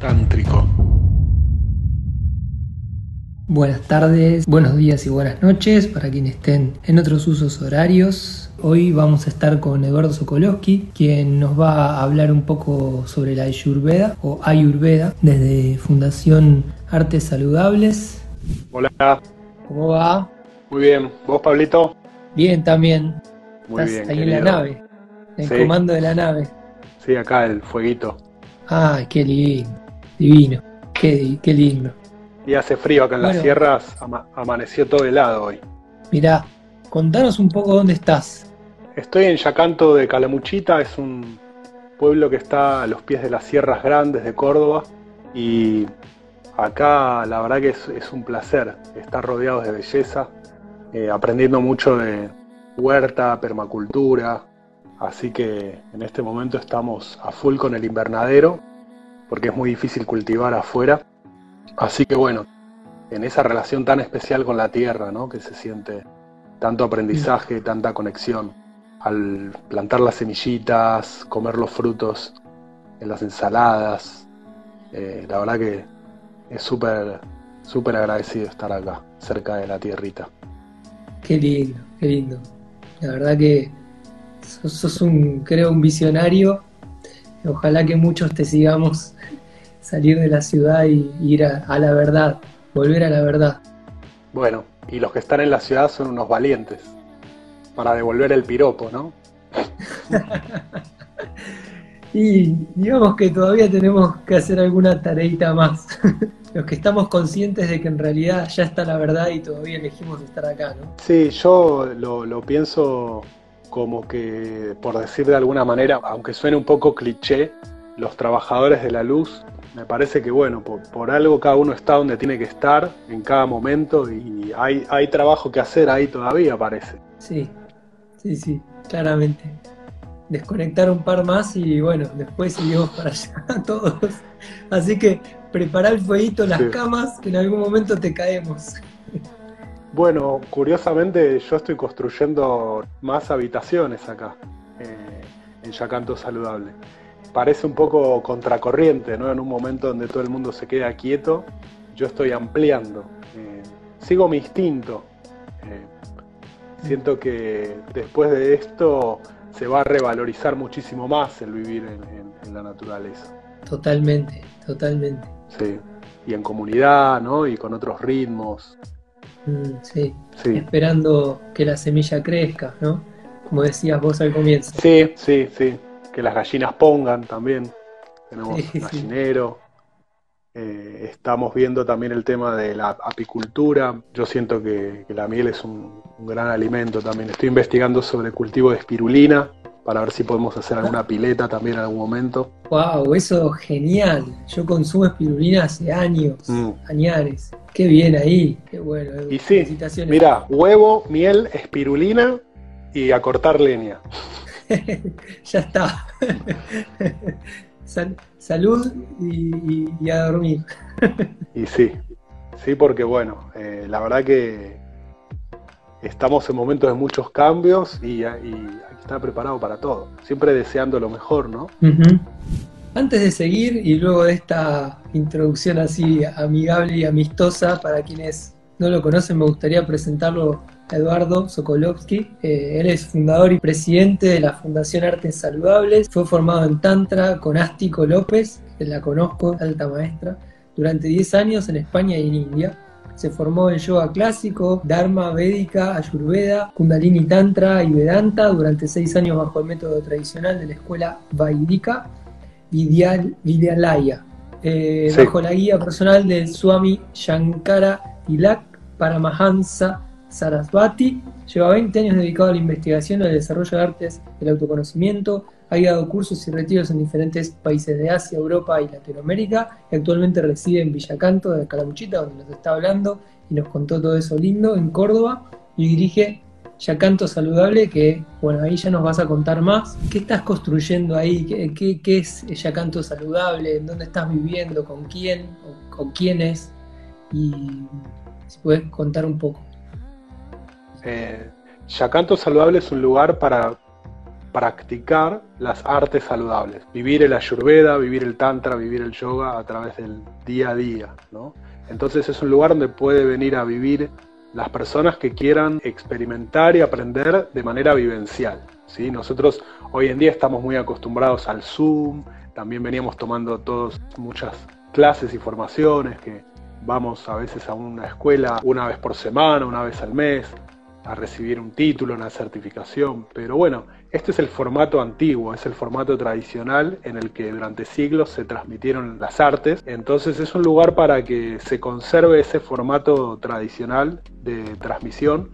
tántrico. Buenas tardes, buenos días y buenas noches para quienes estén en otros usos horarios. Hoy vamos a estar con Eduardo Sokolowski, quien nos va a hablar un poco sobre la Ayurveda o Ayurveda desde Fundación Artes Saludables. Hola. ¿Cómo va? Muy bien. ¿Vos, Pablito? Bien, también. Muy Estás bien. ahí en la nave, en el Sí. comando de la nave. Sí, acá el fueguito. Ay, qué lindo, divino, qué, qué lindo. Y hace frío acá en las sierras, ama- amaneció todo helado hoy. Mirá, contanos un poco dónde estás. Estoy en Yacanto de Calamuchita, es un pueblo que está a los pies de las sierras grandes de Córdoba y acá la verdad que es, es un placer estar rodeados de belleza, eh, aprendiendo mucho de huerta, permacultura, así que en este momento estamos a full con el invernadero porque es muy difícil cultivar afuera, así que bueno, en esa relación tan especial con la tierra, ¿no? que se siente tanto aprendizaje, tanta conexión al plantar las semillitas, comer los frutos en las ensaladas. Eh, la verdad que es súper, súper agradecido estar acá, cerca de la tierrita. Qué lindo, qué lindo. La verdad que sos, sos un, creo, un visionario. Ojalá que muchos te sigamos salir de la ciudad y ir a, a la verdad, volver a la verdad. Bueno, y los que están en la ciudad son unos valientes para devolver el piropo, ¿no? Y digamos que todavía tenemos que hacer alguna tareita más. Los que estamos conscientes de que en realidad ya está la verdad y todavía elegimos estar acá, ¿no? Sí, yo lo, lo pienso como que, por decir de alguna manera, aunque suene un poco cliché, los trabajadores de la luz, me parece que, bueno, por, por algo cada uno está donde tiene que estar en cada momento y hay, hay trabajo que hacer ahí todavía, parece. Sí, sí, sí, claramente. Desconectar un par más y bueno, después seguimos para allá todos. Así que prepara el fueguito, las Sí. camas, que en algún momento te caemos. Bueno, curiosamente yo estoy construyendo más habitaciones acá, eh, en Yacanto Saludable. Parece un poco contracorriente, ¿no? En un momento donde todo el mundo se queda quieto, yo estoy ampliando. Eh, sigo mi instinto. Eh, siento que después de esto se va a revalorizar muchísimo más el vivir en, en- en la naturaleza. Totalmente, totalmente. Sí. Y en comunidad, ¿no? Y con otros ritmos. Mm, sí, Sí. esperando que la semilla crezca, ¿no? Como decías vos al comienzo. Sí, sí, sí. Que las gallinas pongan también. Tenemos Sí, gallinero. Eh, estamos viendo también el tema de la apicultura. Yo siento que, que la miel es un, un gran alimento también. Estoy investigando sobre cultivo de espirulina para ver si podemos hacer alguna pileta también en algún momento. Wow, eso genial. Yo consumo espirulina hace años, Mm. añares. Qué bien ahí, qué bueno. Edu. Y sí. Mira, huevo, miel, espirulina y a cortar leña. ya está. Sal- salud y, y- y a dormir. Y sí, sí, porque bueno, eh, la verdad que estamos en momentos de muchos cambios y, y hay que estar preparado para todo. Siempre deseando lo mejor, ¿no? Antes de seguir y luego de esta introducción así amigable y amistosa para quienes no lo conocen, me gustaría presentarlo Eduardo Sokolowski. Eh, él es fundador y presidente de la Fundación Artes Saludables. Fue formado en Tantra con Ástico López, que la conozco, alta maestra, durante 10 años en España y en India. Se formó en yoga clásico, Dharma, Védica, Ayurveda, Kundalini Tantra y Vedanta durante 6 años bajo el método tradicional de la escuela Vaidika Vidyal- Vidyalaya, eh, Sí. bajo la guía personal del Swami Shankara Tilak Paramahansa Sarasvati. Lleva 20 años dedicado a la investigación y al desarrollo de artes del autoconocimiento. Ha dado cursos y retiros en diferentes países de Asia, Europa y Latinoamérica. Y actualmente reside en Villacanto de Calamuchita, donde nos está hablando y nos contó todo eso lindo, en Córdoba. Y dirige Yacanto Saludable, que bueno, ahí ya nos vas a contar más. ¿Qué estás construyendo ahí? ¿Qué, qué, qué es Yacanto Saludable? ¿En dónde estás viviendo? ¿Con quién? ¿O, con quiénes? Y si puedes contar un poco. Eh, Yacanto Saludable es un lugar para practicar las artes saludables, vivir el ayurveda, vivir el tantra, vivir el yoga a través del día a día, ¿no? Entonces es un lugar donde puede venir a vivir las personas que quieran experimentar y aprender de manera vivencial. ¿sí? Nosotros hoy en día estamos muy acostumbrados al Zoom, también veníamos tomando todos muchas clases y formaciones que vamos a veces a una escuela una vez por semana, una vez al mes, a recibir un título, una certificación, pero bueno, este es el formato antiguo, es el formato tradicional en el que durante siglos se transmitieron las artes, entonces es un lugar para que se conserve ese formato tradicional de transmisión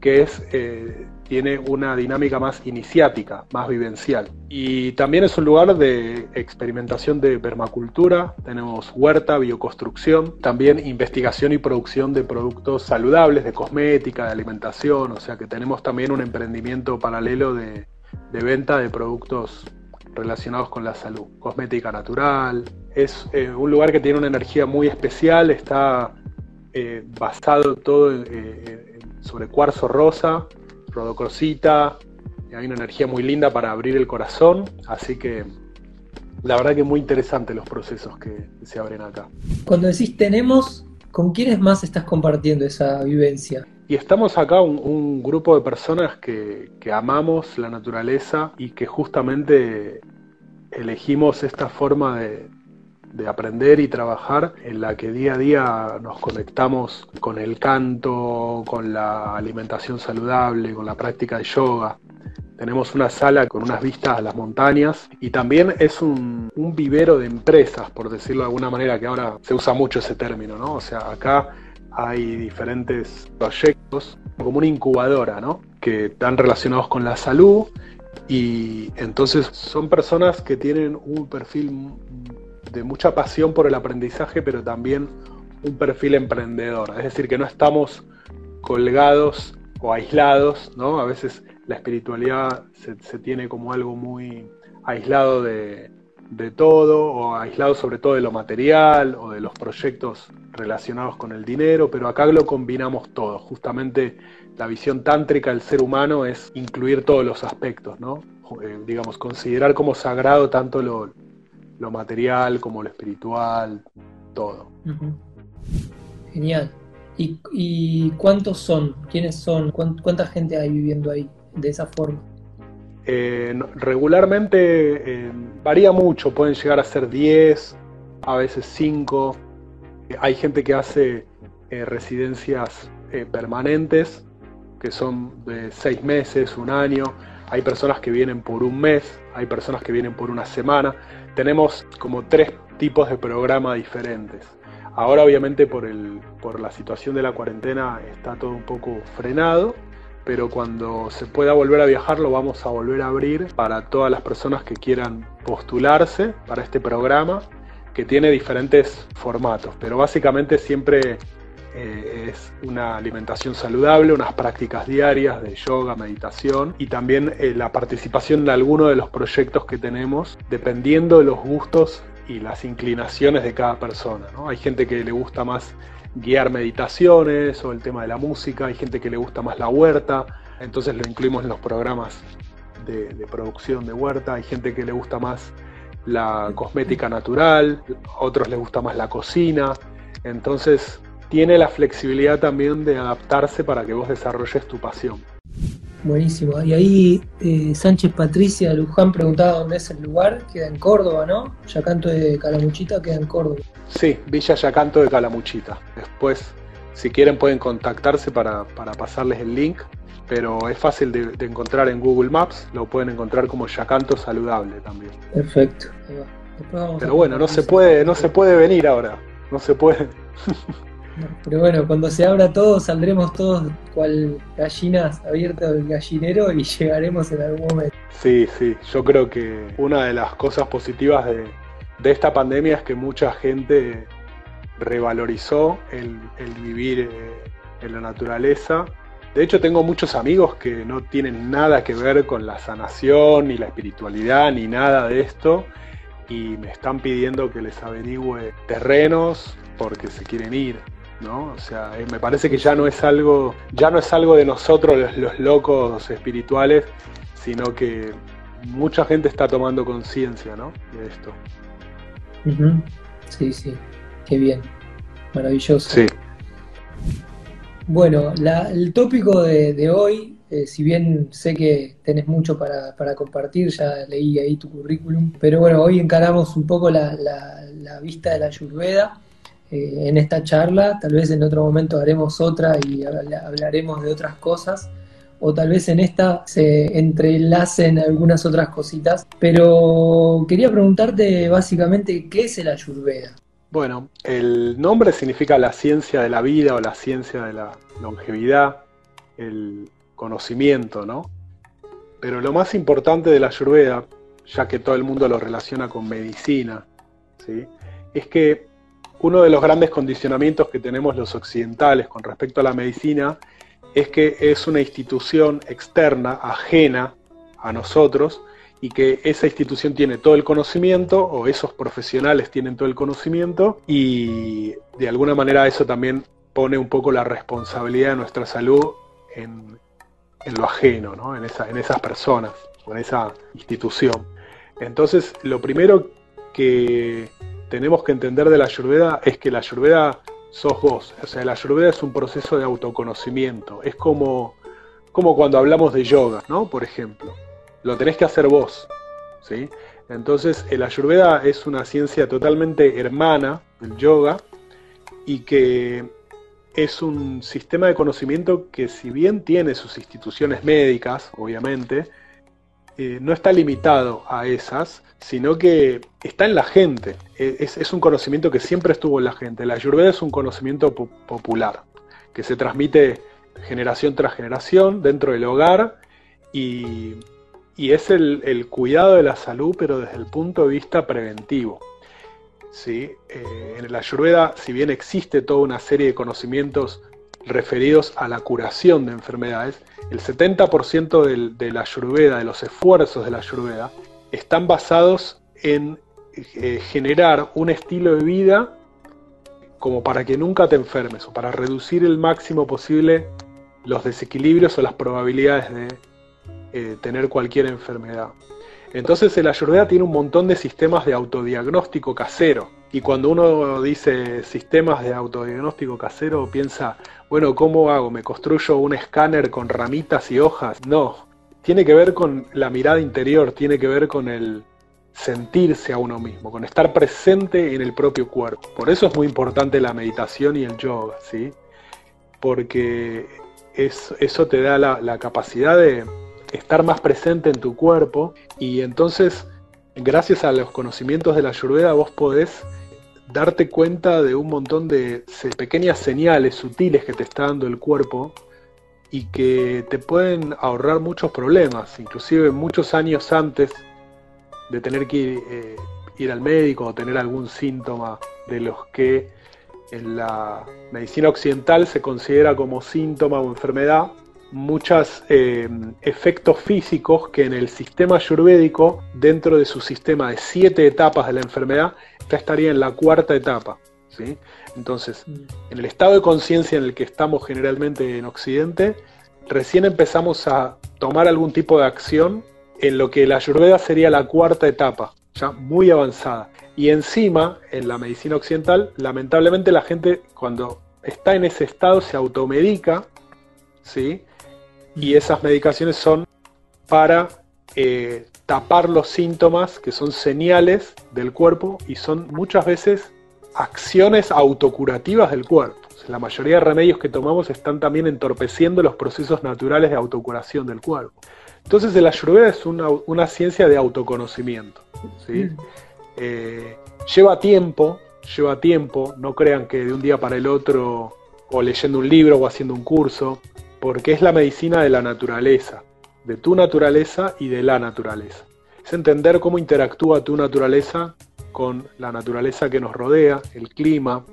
que es, eh, tiene una dinámica más iniciática, más vivencial. Y también es un lugar de experimentación de permacultura, tenemos huerta, bioconstrucción, también investigación y producción de productos saludables, de cosmética, de alimentación, o sea que tenemos también un emprendimiento paralelo de, venta de productos relacionados con la salud, cosmética natural. Es eh, un lugar que tiene una energía muy especial, está eh, basado todo en sobre cuarzo rosa, rodocrosita, hay una energía muy linda para abrir el corazón, así que la verdad que muy interesante los procesos que, se abren acá. Cuando decís tenemos, ¿con quiénes más estás compartiendo esa vivencia? Y estamos acá un, grupo de personas que, que, amamos la naturaleza y que justamente elegimos esta forma de, de aprender y trabajar en la que día a día nos conectamos con el canto, con la alimentación saludable, con la práctica de yoga. Tenemos una sala con unas vistas a las montañas y también es un, vivero de empresas, por decirlo de alguna manera, que ahora se usa mucho ese término, ¿no? O sea, acá hay diferentes proyectos, como una incubadora, ¿no? Que están relacionados con la salud y entonces son personas que tienen un perfil de mucha pasión por el aprendizaje, pero también un perfil emprendedor. Es decir, que no estamos colgados o aislados, ¿no? A veces la espiritualidad se, tiene como algo muy aislado de, de, todo, o aislado sobre todo de lo material o de los proyectos relacionados con el dinero, pero acá lo combinamos todo. Justamente la visión tántrica del ser humano es incluir todos los aspectos, ¿no? Eh, digamos, considerar como sagrado tanto lo, lo material como lo espiritual, todo. Genial. ¿Y, cuántos son? ¿Quiénes son? ¿Cuánta gente hay viviendo ahí de esa forma? Eh, regularmente eh, varía mucho, pueden llegar a ser 10, a veces 5. Hay gente que hace eh, residencias permanentes, que son de 6 meses, un año. Hay personas que vienen por un mes, hay personas que vienen por una semana tenemos como tres tipos de programa diferentes. Ahora obviamente por, el, por la situación de la cuarentena está todo un poco frenado, pero cuando se pueda volver a viajar lo vamos a volver a abrir para todas las personas que quieran postularse para este programa que tiene diferentes formatos, pero básicamente siempre eh, es una alimentación saludable, unas prácticas diarias de yoga, meditación y también eh, la participación en alguno de los proyectos que tenemos, dependiendo de los gustos y las inclinaciones de cada persona. Hay gente que le gusta más guiar meditaciones o el tema de la música, hay gente que le gusta más la huerta, entonces lo incluimos en los programas de, de producción de huerta, hay gente que le gusta más la cosmética natural, otros les gusta más la cocina, entonces tiene la flexibilidad también de adaptarse para que vos desarrolles tu pasión. Buenísimo. Y ahí eh, Sánchez Patricia Luján preguntaba dónde es el lugar. Queda en Córdoba, ¿no? Yacanto de Calamuchita queda en Córdoba. Sí, Villa Yacanto de Calamuchita. Después, si quieren, pueden contactarse para, pasarles el link. Pero es fácil de, encontrar en Google Maps. Lo pueden encontrar como Yacanto Saludable también. Perfecto. Pero bueno, no se puede, no se puede venir ahora. No se puede. Pero bueno, cuando se abra todo, saldremos todos cual gallinas abiertas del gallinero y llegaremos en algún momento. Sí, sí, yo creo que una de las cosas positivas de, esta pandemia es que mucha gente revalorizó el, vivir eh, en la naturaleza. De hecho, tengo muchos amigos que no tienen nada que ver con la sanación, ni la espiritualidad, ni nada de esto, y me están pidiendo que les averigüe terrenos porque se quieren ir. ¿No? O sea, eh, me parece que ya no es algo, ya no es algo de nosotros los, locos espirituales, sino que mucha gente está tomando conciencia ¿no? de esto. Sí, sí, qué bien, maravilloso. Sí. Bueno, el tópico de, hoy, eh, si bien sé que tenés mucho para, compartir, ya leí ahí tu currículum, pero bueno, hoy encaramos un poco la, vista de la Ayurveda eh, en esta charla, tal vez en otro momento haremos otra y hablaremos de otras cosas, o tal vez en esta se entrelacen algunas otras cositas, pero quería preguntarte básicamente qué es el Ayurveda. Bueno, el nombre significa la ciencia de la vida o la ciencia de la longevidad, el conocimiento, ¿no? Pero lo más importante de la Ayurveda, ya que todo el mundo lo relaciona con medicina, ¿sí? es que uno de los grandes condicionamientos que tenemos los occidentales con respecto a la medicina es que es una institución externa, ajena a nosotros, y que esa institución tiene todo el conocimiento o esos profesionales tienen todo el conocimiento y de alguna manera eso también pone un poco la responsabilidad de nuestra salud en, lo ajeno, ¿no? en, esa, en esas personas en esa institución. Entonces, lo primero que tenemos que entender de la ayurveda es que la ayurveda sos vos. O sea, la ayurveda es un proceso de autoconocimiento. Es como, como cuando hablamos de yoga, ¿no? Por ejemplo lo tenés que hacer vos. ¿sí? Entonces, el Ayurveda es una ciencia totalmente hermana del yoga y que es un sistema de conocimiento que si bien tiene sus instituciones médicas, obviamente, eh, no está limitado a esas, sino que está en la gente. E, es, un conocimiento que siempre estuvo en la gente. La Ayurveda es un conocimiento popular, que se transmite generación tras generación dentro del hogar y es el, cuidado de la salud, pero desde el punto de vista preventivo. ¿sí? Eh, en la Ayurveda, si bien existe toda una serie de conocimientos referidos a la curación de enfermedades, el 70% de la Ayurveda, de los esfuerzos de la Ayurveda, están basados en eh, generar un estilo de vida como para que nunca te enfermes o para reducir el máximo posible los desequilibrios o las probabilidades de eh, tener cualquier enfermedad. Entonces el Ayurveda tiene un montón de sistemas de autodiagnóstico casero. Y cuando uno dice sistemas de autodiagnóstico casero, piensa, bueno, ¿cómo hago? ¿Me construyo un escáner con ramitas y hojas? No, tiene que ver con la mirada interior, tiene que ver con el sentirse a uno mismo, con estar presente en el propio cuerpo. Por eso es muy importante la meditación y el yoga, ¿sí? Porque eso te da la capacidad de, estar más presente en tu cuerpo y entonces gracias a los conocimientos de la ayurveda vos podés darte cuenta de un montón de pequeñas señales sutiles que te está dando el cuerpo y que te pueden ahorrar muchos problemas, inclusive muchos años antes de tener que ir, eh, ir al médico o tener algún síntoma de los que en la medicina occidental se considera como síntoma o enfermedad, muchos eh, efectos físicos que en el sistema ayurvédico, dentro de su sistema de siete etapas de la enfermedad, ya estaría en la cuarta etapa. ¿sí? Entonces, mm. en el estado de conciencia en el que estamos generalmente en Occidente, recién empezamos a tomar algún tipo de acción en lo que la ayurveda sería la cuarta etapa, ya muy avanzada. Y encima, en la medicina occidental, lamentablemente la gente cuando está en ese estado se automedica, ¿sí? Y esas medicaciones son para eh, tapar los síntomas que son señales del cuerpo y son muchas veces acciones autocurativas del cuerpo. la mayoría de remedios que tomamos están también entorpeciendo los procesos naturales de autocuración del cuerpo. Entonces el ayurveda es una, ciencia de autoconocimiento. ¿sí? Mm. Eh, lleva tiempo, lleva tiempo, no crean que de un día para el otro, o leyendo un libro o haciendo un curso, porque es la medicina de la naturaleza, de tu naturaleza y de la naturaleza. Es entender cómo interactúa tu naturaleza con la naturaleza que nos rodea, el clima,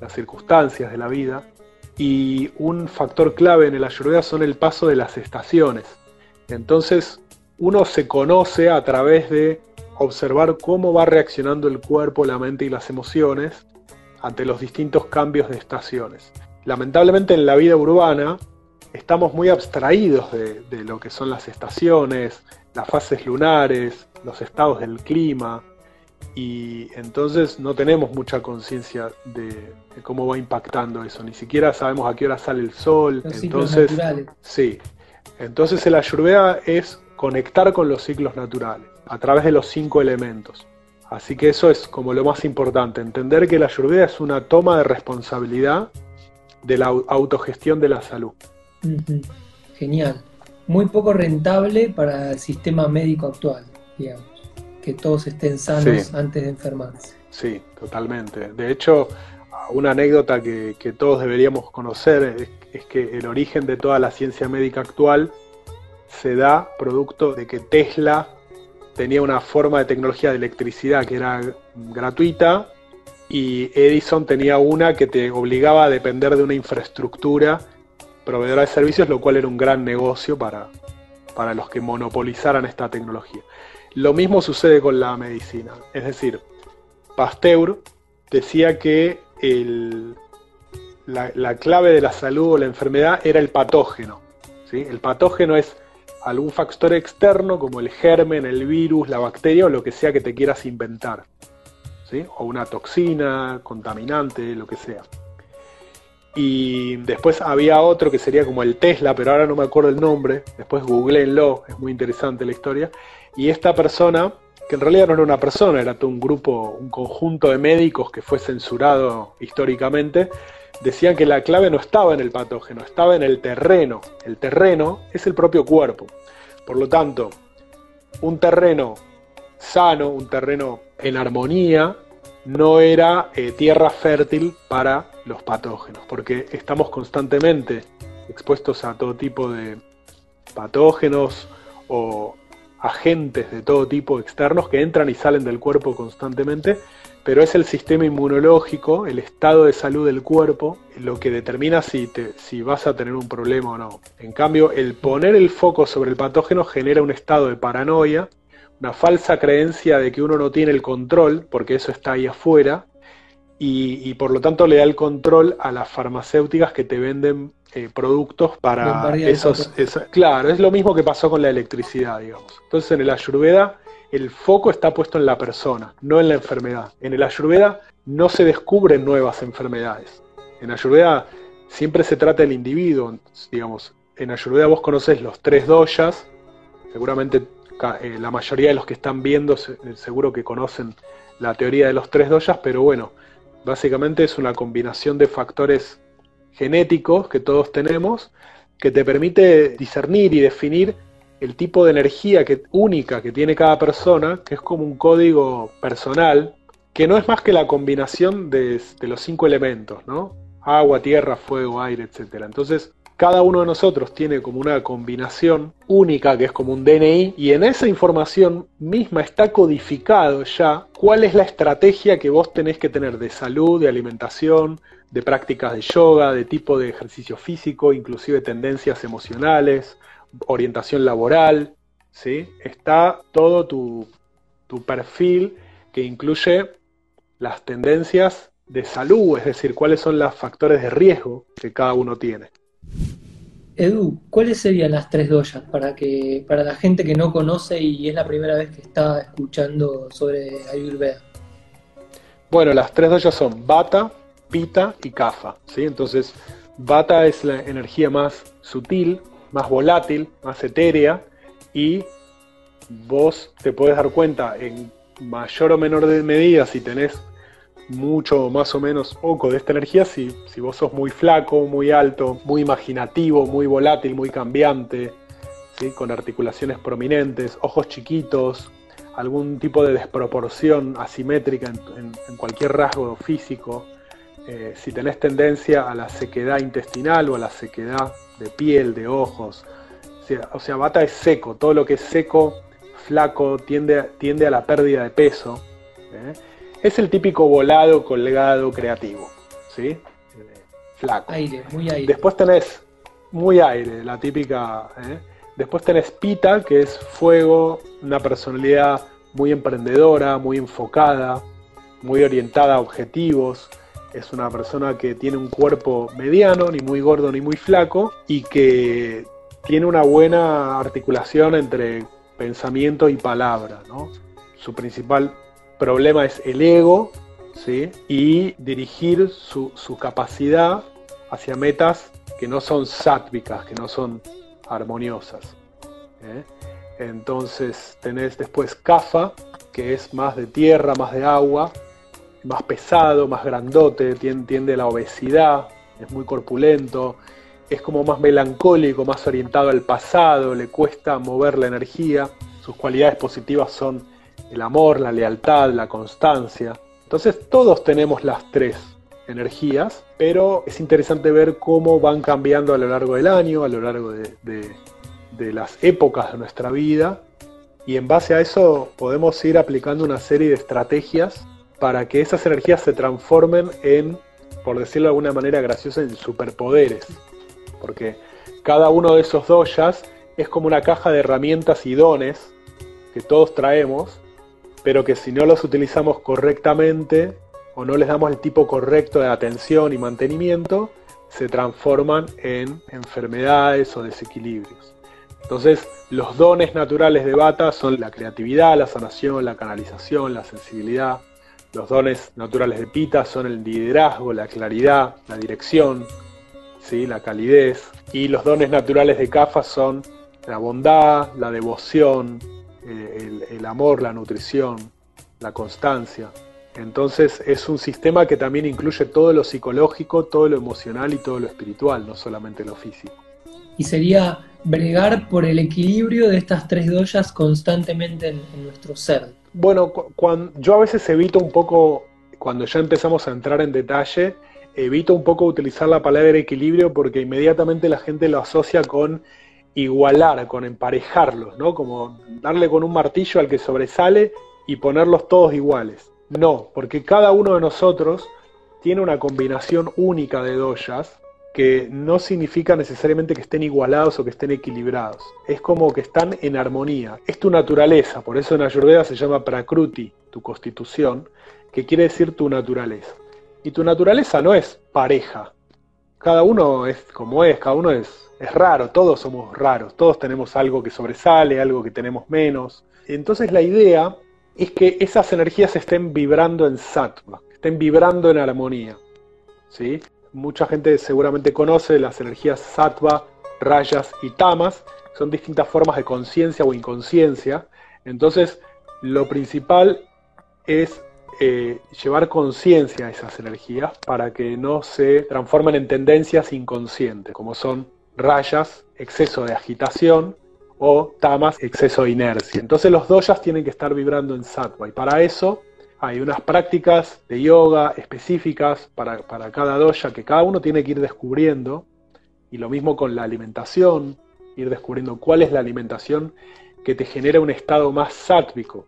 las circunstancias de la vida. Y un factor clave en el ayurveda son el paso de las estaciones. Entonces, uno se conoce a través de observar cómo va reaccionando el cuerpo, la mente y las emociones ante los distintos cambios de estaciones. Lamentablemente en la vida urbana estamos muy abstraídos de, lo que son las estaciones, las fases lunares, los estados del clima, y entonces no tenemos mucha conciencia de, cómo va impactando eso, ni siquiera sabemos a qué hora sale el sol, entonces sí, entonces el ayurveda es conectar con los ciclos naturales a través de los cinco elementos. Así que eso es como lo más importante, entender que la ayurveda es una toma de responsabilidad de la autogestión de la salud. Genial. Muy poco rentable para el sistema médico actual, digamos. Que todos estén sanos antes de enfermarse. Sí, totalmente. De hecho, una anécdota que, todos deberíamos conocer es, que el origen de toda la ciencia médica actual se da producto de que Tesla tenía una forma de tecnología de electricidad que era gratuita y Edison tenía una que te obligaba a depender de una infraestructura proveedora de servicios, lo cual era un gran negocio para, para los que monopolizaran esta tecnología. Lo mismo sucede con la medicina, es decir, Pasteur decía que la, la, clave de la salud o la enfermedad era el patógeno. ¿sí? El patógeno es algún factor externo como el germen, el virus, la bacteria o lo que sea que te quieras inventar. ¿sí? O una toxina, contaminante, lo que sea. Y después había otro que sería como el Tesla, pero ahora no me acuerdo el nombre. Después googleenlo, es muy interesante la historia. Y esta persona, que en realidad no era una persona, era todo un grupo, un conjunto de médicos que fue censurado históricamente, decían que la clave no estaba en el patógeno, estaba en el terreno. El terreno es el propio cuerpo. Por lo tanto, un terreno sano, un terreno en armonía, no era eh, tierra fértil para los patógenos, porque estamos constantemente expuestos a todo tipo de patógenos o agentes de todo tipo externos que entran y salen del cuerpo constantemente pero es el sistema inmunológico, el estado de salud del cuerpo, lo que determina si, te, si vas a tener un problema o no. En cambio, el poner el foco sobre el patógeno genera un estado de paranoia, una falsa creencia de que uno no tiene el control, porque eso está ahí afuera, y, por lo tanto le da el control a las farmacéuticas que te venden eh, productos para esos, Claro, es lo mismo que pasó con la electricidad, digamos. Entonces en el Ayurveda el foco está puesto en la persona, no en la enfermedad. En el Ayurveda no se descubren nuevas enfermedades. En Ayurveda siempre se trata del individuo, digamos. En Ayurveda vos conoces los tres doyas, seguramente eh, la mayoría de los que están viendo seguro que conocen la teoría de los tres doyas, pero bueno, básicamente es una combinación de factores genéticos que todos tenemos que te permite discernir y definir el tipo de energía que, única que tiene cada persona, que es como un código personal, que no es más que la combinación de, los cinco elementos, ¿no? Agua, tierra, fuego, aire, etc. Entonces, cada uno de nosotros tiene como una combinación única que es como un DNI y en esa información misma está codificado ya cuál es la estrategia que vos tenés que tener de salud, de alimentación, de prácticas de yoga, de tipo de ejercicio físico, inclusive tendencias emocionales, orientación laboral, ¿sí? está todo tu, perfil que incluye las tendencias de salud, es decir, cuáles son los factores de riesgo que cada uno tiene. Edu, ¿cuáles serían las tres doyas para que para la gente que no conoce y es la primera vez que está escuchando sobre Ayurveda? Bueno, las tres doyas son Bata, Pita y Kafa, ¿sí? Entonces, Bata es la energía más sutil, más volátil, más etérea, y vos te puedes dar cuenta en mayor o menor medida si tenés mucho más o menos poco de esta energía, si, si vos sos muy flaco, muy alto, muy imaginativo, muy volátil, muy cambiante, ¿sí? con articulaciones prominentes, ojos chiquitos, algún tipo de desproporción asimétrica en, cualquier rasgo físico, eh, si tenés tendencia a la sequedad intestinal o a la sequedad de piel, de ojos. O sea, bata es seco, todo lo que es seco, flaco, tiende, tiende a la pérdida de peso. ¿eh? Es el típico volado, colgado, creativo. ¿sí? Eh, flaco. Aire, muy aire. Después tenés muy aire, la típica. ¿eh? Después tenés pita, que es fuego, una personalidad muy emprendedora, muy enfocada, muy orientada a objetivos, es una persona que tiene un cuerpo mediano, ni muy gordo ni muy flaco, y que tiene una buena articulación entre pensamiento y palabra. ¿no? Su principal problema es el ego ¿sí? y dirigir su, capacidad hacia metas que no son sáttvicas, que no son armoniosas. ¿eh? Entonces tenés después Kafa, que es más de tierra, más de agua, más pesado, más grandote, tiende, la obesidad, es muy corpulento, es como más melancólico, más orientado al pasado, le cuesta mover la energía, sus cualidades positivas son el amor, la lealtad, la constancia. Entonces todos tenemos las tres energías, pero es interesante ver cómo van cambiando a lo largo del año, a lo largo de, de las épocas de nuestra vida, y en base a eso podemos ir aplicando una serie de estrategias para que esas energías se transformen en, por decirlo de alguna manera graciosa, en superpoderes. Porque cada uno de esos doyas es como una caja de herramientas y dones que todos traemos, pero que si no los utilizamos correctamente o no les damos el tipo correcto de atención y mantenimiento, se transforman en enfermedades o desequilibrios. Entonces, los dones naturales de Bata son la creatividad, la sanación, la canalización, la sensibilidad, los dones naturales de Pita son el liderazgo, la claridad, la dirección, ¿sí? la calidez. Y los dones naturales de Kafa son la bondad, la devoción, eh, el, amor, la nutrición, la constancia. Entonces es un sistema que también incluye todo lo psicológico, todo lo emocional y todo lo espiritual, no solamente lo físico. Y sería bregar por el equilibrio de estas tres doyas constantemente en nuestro ser. Bueno, cuando, yo a veces evito un poco, cuando ya empezamos a entrar en detalle, evito un poco utilizar la palabra equilibrio porque inmediatamente la gente lo asocia con igualar, con emparejarlos, ¿no? Como darle con un martillo al que sobresale y ponerlos todos iguales. No, porque cada uno de nosotros tiene una combinación única de doyas que no significa necesariamente que estén igualados o que estén equilibrados. Es como que están en armonía. Es tu naturaleza, por eso en Ayurveda se llama Prakruti, tu constitución, que quiere decir tu naturaleza. Y tu naturaleza no es pareja. Cada uno es como es, cada uno es, es raro, todos somos raros, todos tenemos algo que sobresale, algo que tenemos menos. Entonces la idea es que esas energías estén vibrando en sattva, estén vibrando en armonía. ¿sí? mucha gente seguramente conoce las energías sattva, rayas y tamas, son distintas formas de conciencia o inconsciencia. Entonces, lo principal es eh, llevar conciencia a esas energías para que no se transformen en tendencias inconscientes, como son rayas, exceso de agitación, o tamas, exceso de inercia. Entonces los doyas tienen que estar vibrando en sattva y para eso hay unas prácticas de yoga específicas para, cada doya que cada uno tiene que ir descubriendo. Y lo mismo con la alimentación, ir descubriendo cuál es la alimentación que te genera un estado más sátvico.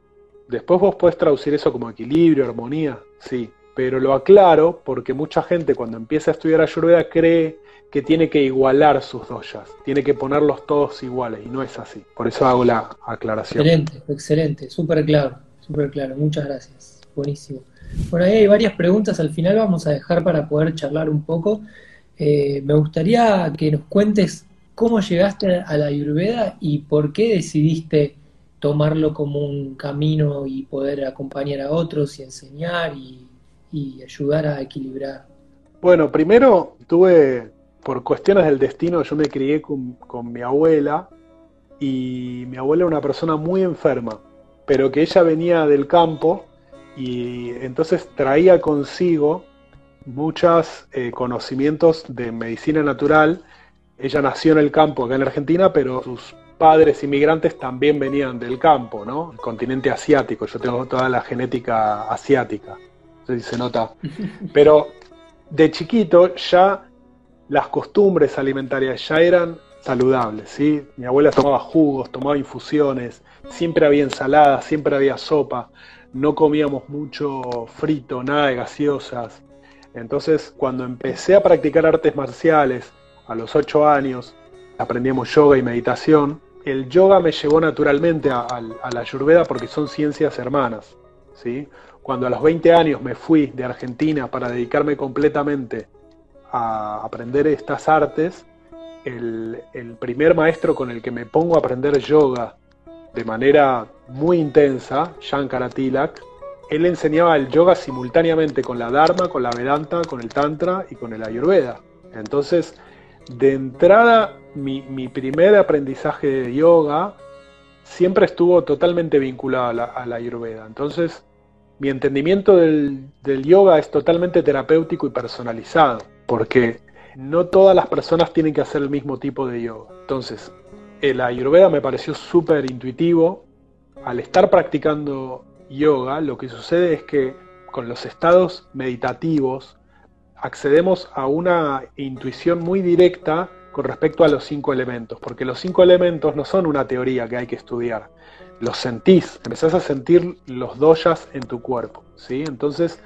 Después vos podés traducir eso como equilibrio, armonía, sí. Pero lo aclaro porque mucha gente cuando empieza a estudiar Ayurveda cree que tiene que igualar sus doyas, tiene que ponerlos todos iguales y no es así. Por eso hago la aclaración. Excelente, excelente, súper claro, súper claro. Muchas gracias. Buenísimo. Por ahí hay varias preguntas, al final vamos a dejar para poder charlar un poco. Eh, me gustaría que nos cuentes cómo llegaste a la Ayurveda y por qué decidiste tomarlo como un camino y poder acompañar a otros y enseñar y, ayudar a equilibrar. Bueno, primero tuve, por cuestiones del destino, yo me crié con, mi abuela y mi abuela era una persona muy enferma, pero que ella venía del campo y entonces traía consigo muchos eh, conocimientos de medicina natural. Ella nació en el campo acá en Argentina, pero sus padres inmigrantes también venían del campo, ¿no? El continente asiático. Yo tengo toda la genética asiática. No sé si se nota. Pero de chiquito ya las costumbres alimentarias ya eran saludables, ¿sí? Mi abuela tomaba jugos, tomaba infusiones, siempre había ensalada, siempre había sopa no comíamos mucho frito, nada de gaseosas. Entonces, cuando empecé a practicar artes marciales a los 8 años, aprendíamos yoga y meditación. El yoga me llevó naturalmente a, la ayurveda porque son ciencias hermanas. ¿sí? Cuando a los 20 años me fui de Argentina para dedicarme completamente a aprender estas artes, el, primer maestro con el que me pongo a aprender yoga de manera muy intensa, Shankara Tilak, él enseñaba el yoga simultáneamente con la Dharma, con la Vedanta, con el Tantra y con el Ayurveda. Entonces, de entrada, mi, primer aprendizaje de yoga siempre estuvo totalmente vinculado a la, Ayurveda. Entonces, mi entendimiento del, del yoga es totalmente terapéutico y personalizado, porque no todas las personas tienen que hacer el mismo tipo de yoga. Entonces, el Ayurveda me pareció súper intuitivo. Al estar practicando yoga, lo que sucede es que con los estados meditativos accedemos a una intuición muy directa con respecto a los cinco elementos, porque los cinco elementos no son una teoría que hay que estudiar, los sentís, empezás a sentir los doyas en tu cuerpo, ¿sí? Entonces,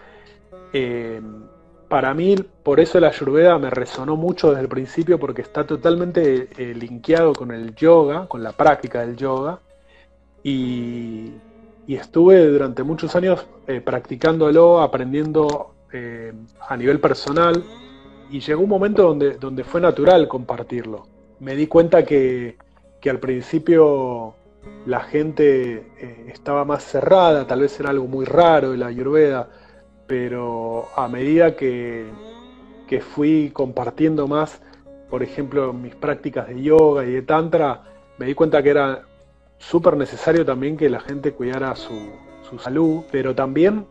eh, para mí, por eso la Ayurveda me resonó mucho desde el principio porque está totalmente eh, linkeado con el yoga, con la práctica del yoga. Y, estuve durante muchos años eh, practicándolo, aprendiendo eh, a nivel personal. Y llegó un momento donde, donde fue natural compartirlo. Me di cuenta que, que al principio la gente estaba más cerrada, tal vez era algo muy raro la Ayurveda pero a medida que, fui compartiendo más, por ejemplo, mis prácticas de yoga y de tantra, me di cuenta que era súper necesario también que la gente cuidara su, su salud, pero también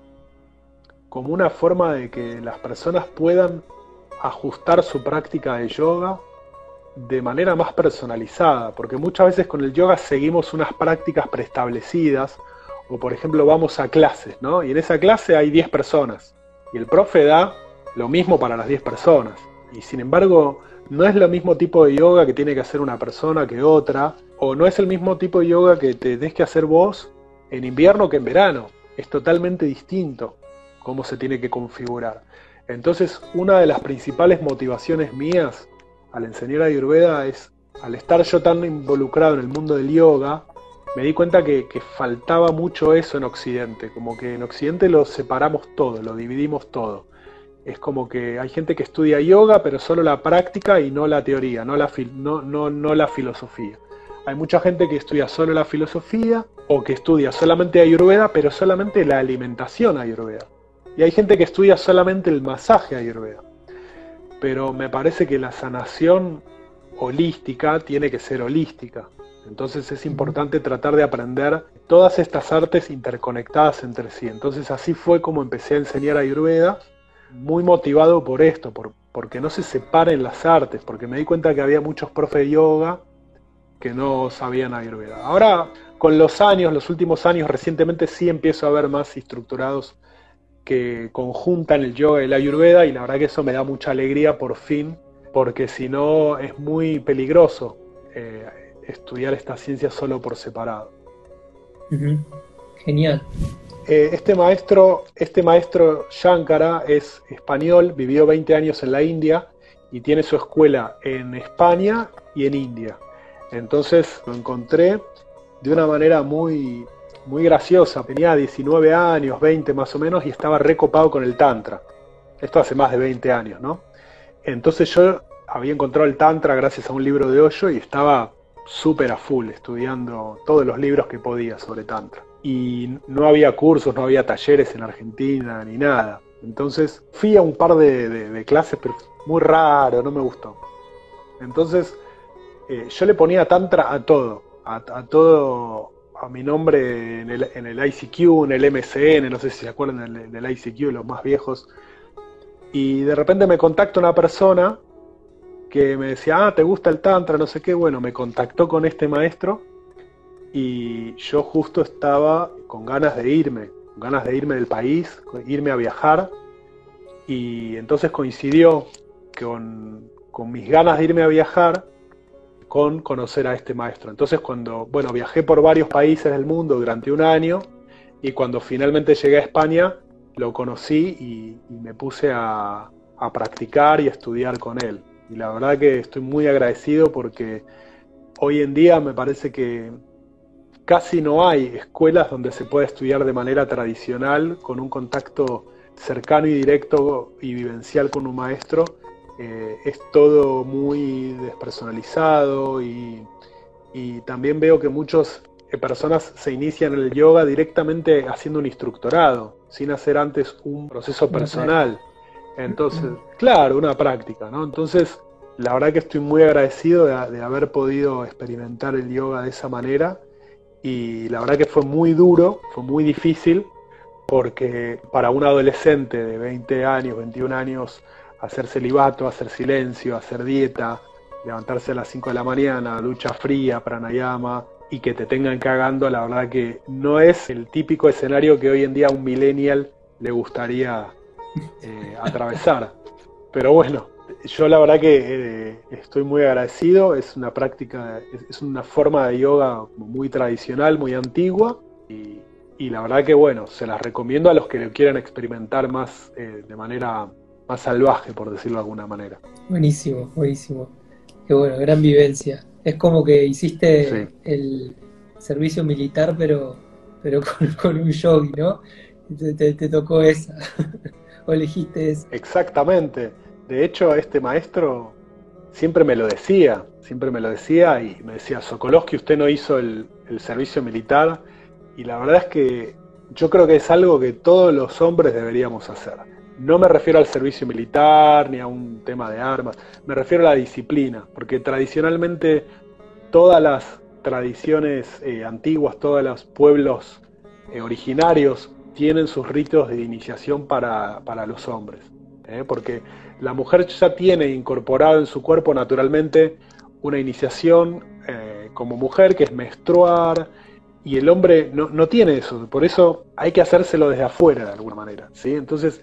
como una forma de que las personas puedan ajustar su práctica de yoga de manera más personalizada, porque muchas veces con el yoga seguimos unas prácticas preestablecidas o por ejemplo vamos a clases, ¿no? Y en esa clase hay 10 personas. Y el profe da lo mismo para las 10 personas. Y sin embargo, no es lo mismo tipo de yoga que tiene que hacer una persona que otra. O no es el mismo tipo de yoga que te tenés que hacer vos en invierno que en verano. Es totalmente distinto cómo se tiene que configurar. Entonces, una de las principales motivaciones mías al enseñar Ayurveda es, al estar yo tan involucrado en el mundo del yoga, me di cuenta que, faltaba mucho eso en Occidente, como que en Occidente lo separamos todo, lo dividimos todo. Es como que hay gente que estudia yoga, pero solo la práctica y no la teoría, no la, no, no, no la filosofía. Hay mucha gente que estudia solo la filosofía o que estudia solamente Ayurveda, pero solamente la alimentación Ayurveda. Y hay gente que estudia solamente el masaje Ayurveda. Pero me parece que la sanación holística tiene que ser holística. Entonces es importante tratar de aprender todas estas artes interconectadas entre sí. Entonces así fue como empecé a enseñar Ayurveda, muy motivado por esto, por, porque no se separen las artes, porque me di cuenta que había muchos profes de yoga que no sabían Ayurveda. Ahora, con los años, los últimos años, recientemente sí empiezo a ver más estructurados que conjuntan el yoga y la Ayurveda y la verdad que eso me da mucha alegría por fin, porque si no es muy peligroso. Eh, estudiar esta ciencia solo por separado. Genial. Eh, este maestro, este maestro Shankara es español, vivió 20 años en la India y tiene su escuela en España y en India. Entonces lo encontré de una manera muy, muy graciosa. Tenía 19 años, 20 más o menos, y estaba recopado con el Tantra. Esto hace más de 20 años, ¿no? Entonces yo había encontrado el Tantra gracias a un libro de Hoyo y estaba súper a full, estudiando todos los libros que podía sobre Tantra. Y no había cursos, no había talleres en Argentina ni nada. Entonces fui a un par de, clases, pero muy raro, no me gustó. Entonces eh, yo le ponía Tantra a todo, a, todo, a mi nombre en el, en el, ICQ, en el MCN, no sé si se acuerdan del, ICQ, los más viejos. Y de repente me contacta una persona que me decía, ah, ¿te gusta el Tantra? No sé qué. Bueno, me contactó con este maestro y yo justo estaba con ganas de irme, con ganas de irme del país, irme a viajar. Y entonces coincidió con, con mis ganas de irme a viajar con conocer a este maestro. Entonces cuando, bueno, viajé por varios países del mundo durante un año y cuando finalmente llegué a España, lo conocí y, me puse a, practicar y estudiar con él. Y la verdad que estoy muy agradecido porque hoy en día me parece que, casi no hay escuelas donde se pueda estudiar de manera tradicional, con un contacto cercano y directo y vivencial con un maestro. Eh, es todo muy despersonalizado y, también veo que muchas eh, personas se inician en el yoga directamente haciendo un instructorado, sin hacer antes un proceso personal. Entonces, claro, una práctica, ¿no? Entonces, la verdad que estoy muy agradecido de, haber podido experimentar el yoga de esa manera y la verdad que fue muy duro, fue muy difícil porque para un adolescente de 20 años, 21 años, hacer celibato, hacer silencio, hacer dieta, levantarse a las 5 de la mañana, ducha fría, pranayama y que te tengan cagando, la verdad que no es el típico escenario que hoy en día a un millennial le gustaría eh, atravesar. Pero bueno, yo la verdad que eh, estoy muy agradecido, es una práctica, es, una forma de yoga muy tradicional, muy antigua y, la verdad que bueno, se las recomiendo a los que lo quieran experimentar más eh, de manera más salvaje, por decirlo de alguna manera. Buenísimo, buenísimo. Qué bueno, gran vivencia. Es como que hiciste el servicio militar, pero, pero con, un yogi, ¿no? Te, te tocó esa, o elegiste esa. Exactamente. De hecho, este maestro siempre me lo decía, siempre me lo decía y me decía, Sokolowski, usted no hizo el, servicio militar y la verdad es que yo creo que es algo que todos los hombres deberíamos hacer. No me refiero al servicio militar ni a un tema de armas, me refiero a la disciplina, porque tradicionalmente todas las tradiciones eh, antiguas, todos los pueblos eh, originarios tienen sus ritos de iniciación para, los hombres. ¿eh? Porque la mujer ya tiene incorporado en su cuerpo naturalmente una iniciación como mujer, que es menstruar, y el hombre no, tiene eso, por eso hay que hacérselo desde afuera de alguna manera. ¿sí? Entonces,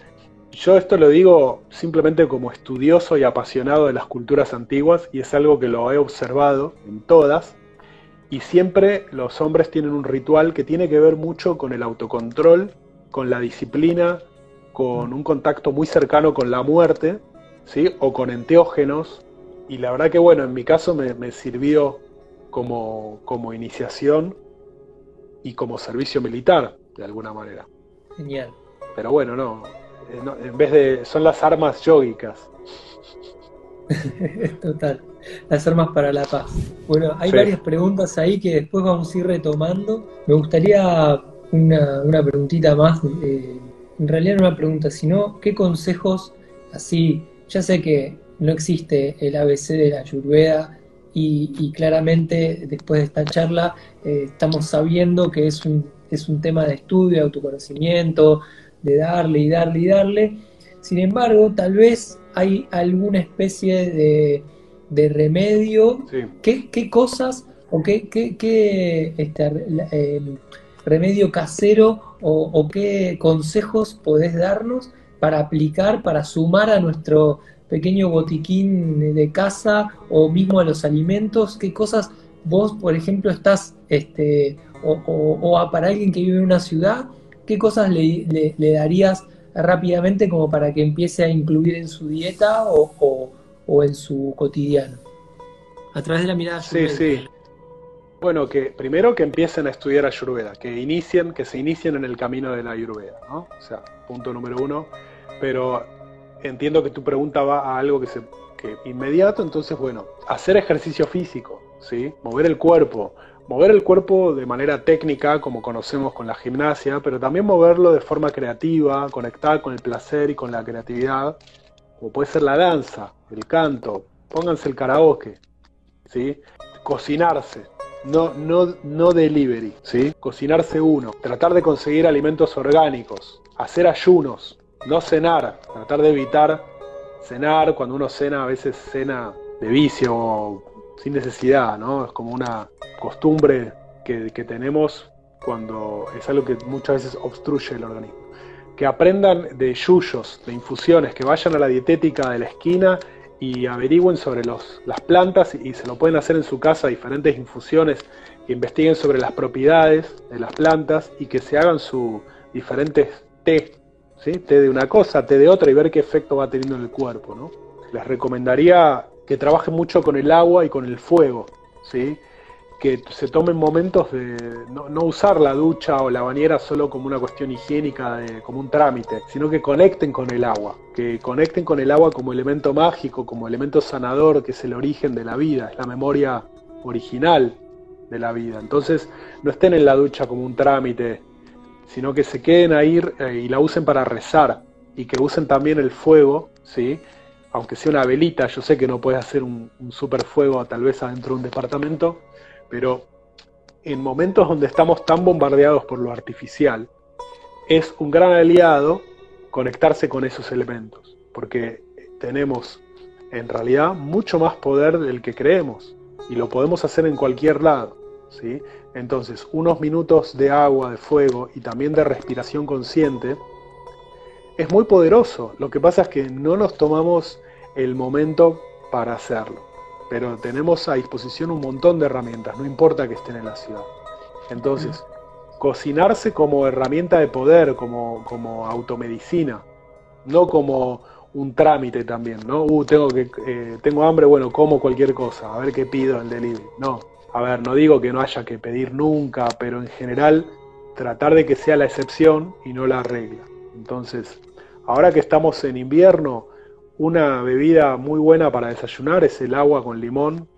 yo esto lo digo simplemente como estudioso y apasionado de las culturas antiguas, y es algo que lo he observado en todas, y siempre los hombres tienen un ritual que tiene que ver mucho con el autocontrol, con la disciplina, con un contacto muy cercano con la muerte, ¿sí? o con enteógenos, y la verdad que bueno, en mi caso me, sirvió como, como, iniciación y como servicio militar, de alguna manera. Genial. Pero bueno, no, eh, en vez de, son las armas yógicas. Total, las armas para la paz. Bueno, hay varias preguntas ahí que después vamos a ir retomando. Me gustaría una, una preguntita más. Eh, en realidad no una pregunta, sino qué consejos, así, ya sé que no existe el ABC de la Ayurveda y, claramente después de esta charla eh, estamos sabiendo que es un, es un tema de estudio, de autoconocimiento, de darle y darle y darle. Sin embargo, tal vez hay alguna especie de, remedio. ¿Qué, cosas o qué, qué, este, eh, remedio casero o, qué consejos podés darnos para aplicar, para sumar a nuestro pequeño botiquín de casa o mismo a los alimentos? ¿Qué cosas vos, por ejemplo, estás, este, o, para alguien que vive en una ciudad, qué cosas le, darías rápidamente como para que empiece a incluir en su dieta o, en su cotidiano? A través de la mirada. Sí, sí. Bueno, que primero que empiecen a estudiar Ayurveda, que inicien, que se inicien en el camino de la Ayurveda, ¿no? O sea, punto número uno. Pero entiendo que tu pregunta va a algo que se que inmediato, entonces bueno, hacer ejercicio físico, ¿sí? Mover el cuerpo, mover el cuerpo de manera técnica, como conocemos con la gimnasia, pero también moverlo de forma creativa, conectar con el placer y con la creatividad, como puede ser la danza, el canto, pónganse el karaoke, ¿sí? Cocinarse, no, no, no delivery, ¿sí? Cocinarse uno, tratar de conseguir alimentos orgánicos, hacer ayunos, no cenar, tratar de evitar cenar, cuando uno cena a veces cena de vicio o sin necesidad, ¿no? Es como una costumbre que, que tenemos cuando es algo que muchas veces obstruye el organismo. Que aprendan de yuyos, de infusiones, que vayan a la dietética de la esquina y averigüen sobre los, las plantas y se lo pueden hacer en su casa, diferentes infusiones, que investiguen sobre las propiedades de las plantas y que se hagan sus diferentes té, ¿sí? té de una cosa, té de otra y ver qué efecto va teniendo en el cuerpo. ¿no? Les recomendaría que trabajen mucho con el agua y con el fuego, ¿sí? que se tomen momentos de no, usar la ducha o la bañera solo como una cuestión higiénica, como un trámite, sino que conecten con el agua, que conecten con el agua como elemento mágico, como elemento sanador, que es el origen de la vida, es la memoria original de la vida. Entonces, no estén en la ducha como un trámite, sino que se queden ahí eh, y la usen para rezar y que usen también el fuego, ¿sí? Aunque sea una velita, yo sé que no puedes hacer un, super fuego tal vez adentro de un departamento, pero en momentos donde estamos tan bombardeados por lo artificial, es un gran aliado conectarse con esos elementos, porque tenemos en realidad mucho más poder del que creemos y lo podemos hacer en cualquier lado. ¿sí? Entonces, unos minutos de agua, de fuego y también de respiración consciente es muy poderoso. Lo que pasa es que no nos tomamos el momento para hacerlo pero tenemos a disposición un montón de herramientas, no importa que estén en la ciudad. Entonces, cocinarse como herramienta de poder, como, como automedicina, no como un trámite también, ¿no? Uh, tengo, que, eh, tengo hambre, bueno, como cualquier cosa, a ver qué pido en el delivery. No, a ver, no digo que no haya que pedir nunca, pero en general tratar de que sea la excepción y no la regla. Entonces, ahora que estamos en invierno, una bebida muy buena para desayunar es el agua con limón,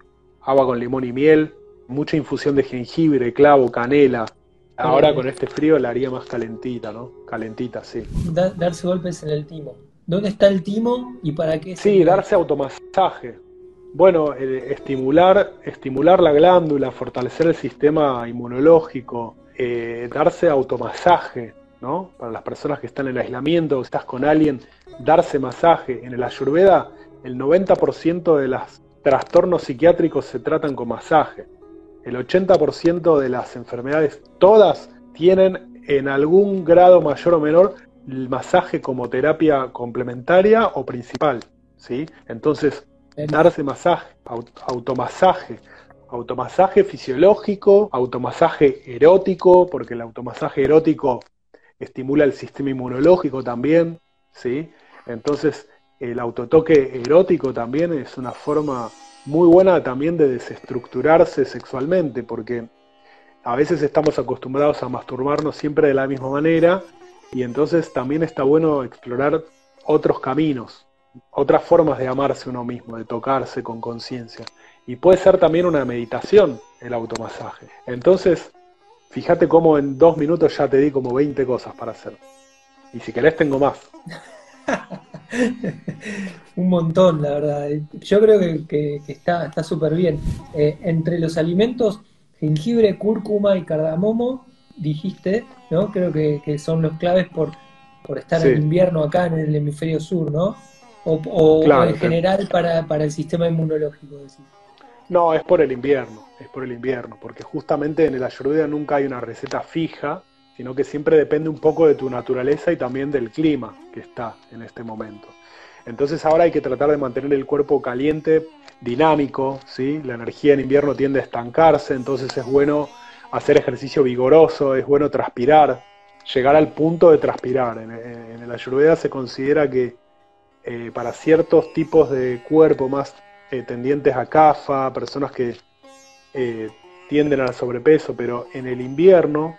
agua con limón y miel, mucha infusión de jengibre, clavo, canela. Ahora con este frío la haría más calentita, ¿no? Calentita, sí. darse golpes en el timo. ¿Dónde está el timo y para qué? Sí, darse automasaje. Bueno, eh, estimular, estimular la glándula, fortalecer el sistema inmunológico, eh, darse automasaje, ¿no? Para las personas que están en aislamiento, estás con alguien, darse masaje. En el Ayurveda, el 90% de los trastornos psiquiátricos se tratan con masaje. El 80% de las enfermedades, todas tienen en algún grado mayor o menor el masaje como terapia complementaria o principal. ¿sí? Entonces, darse masaje, automasaje, automasaje fisiológico, automasaje erótico, porque el automasaje erótico estimula el sistema inmunológico también, ¿sí? Entonces, el autotoque erótico también es una forma muy buena también de desestructurarse sexualmente, porque a veces estamos acostumbrados a masturbarnos siempre de la misma manera y entonces también está bueno explorar otros caminos, otras formas de amarse uno mismo, de tocarse con conciencia. Y puede ser también una meditación el automasaje. Entonces, Fíjate cómo en dos minutos ya te di como 20 cosas para hacer. Y si querés tengo más. Un montón, la verdad. Yo creo que, está súper bien. Eh, entre los alimentos, jengibre, cúrcuma y cardamomo, dijiste, ¿no? Creo que, son los claves por, por estar en invierno acá en el hemisferio sur, ¿no? O, en general para, para, el sistema inmunológico. Decir. No, es por el invierno, es por el invierno, porque justamente en el ayurveda nunca hay una receta fija, sino que siempre depende un poco de tu naturaleza y también del clima que está en este momento. Entonces ahora hay que tratar de mantener el cuerpo caliente, dinámico, ¿sí? La energía en invierno tiende a estancarse, entonces es bueno hacer ejercicio vigoroso, es bueno transpirar, llegar al punto de transpirar. En, el ayurveda se considera que eh, para ciertos tipos de cuerpo más eh, tendientes a CAFA, personas que eh, tienden al sobrepeso, pero en el invierno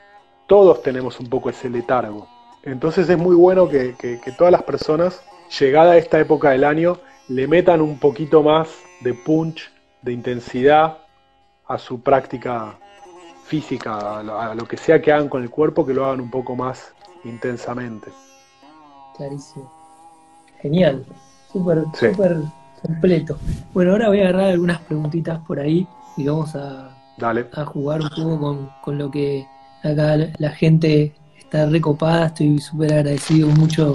todos tenemos un poco ese letargo. Entonces es muy bueno que, todas las personas, llegada a esta época del año, le metan un poquito más de punch, de intensidad a su práctica física, a lo, que sea que hagan con el cuerpo, que lo hagan un poco más intensamente. Clarísimo. Genial. Súper, súper completo. Bueno, ahora voy a agarrar algunas preguntitas por ahí y vamos a, a jugar un poco con, lo que acá la, gente está recopada. Estoy súper agradecido, mucho,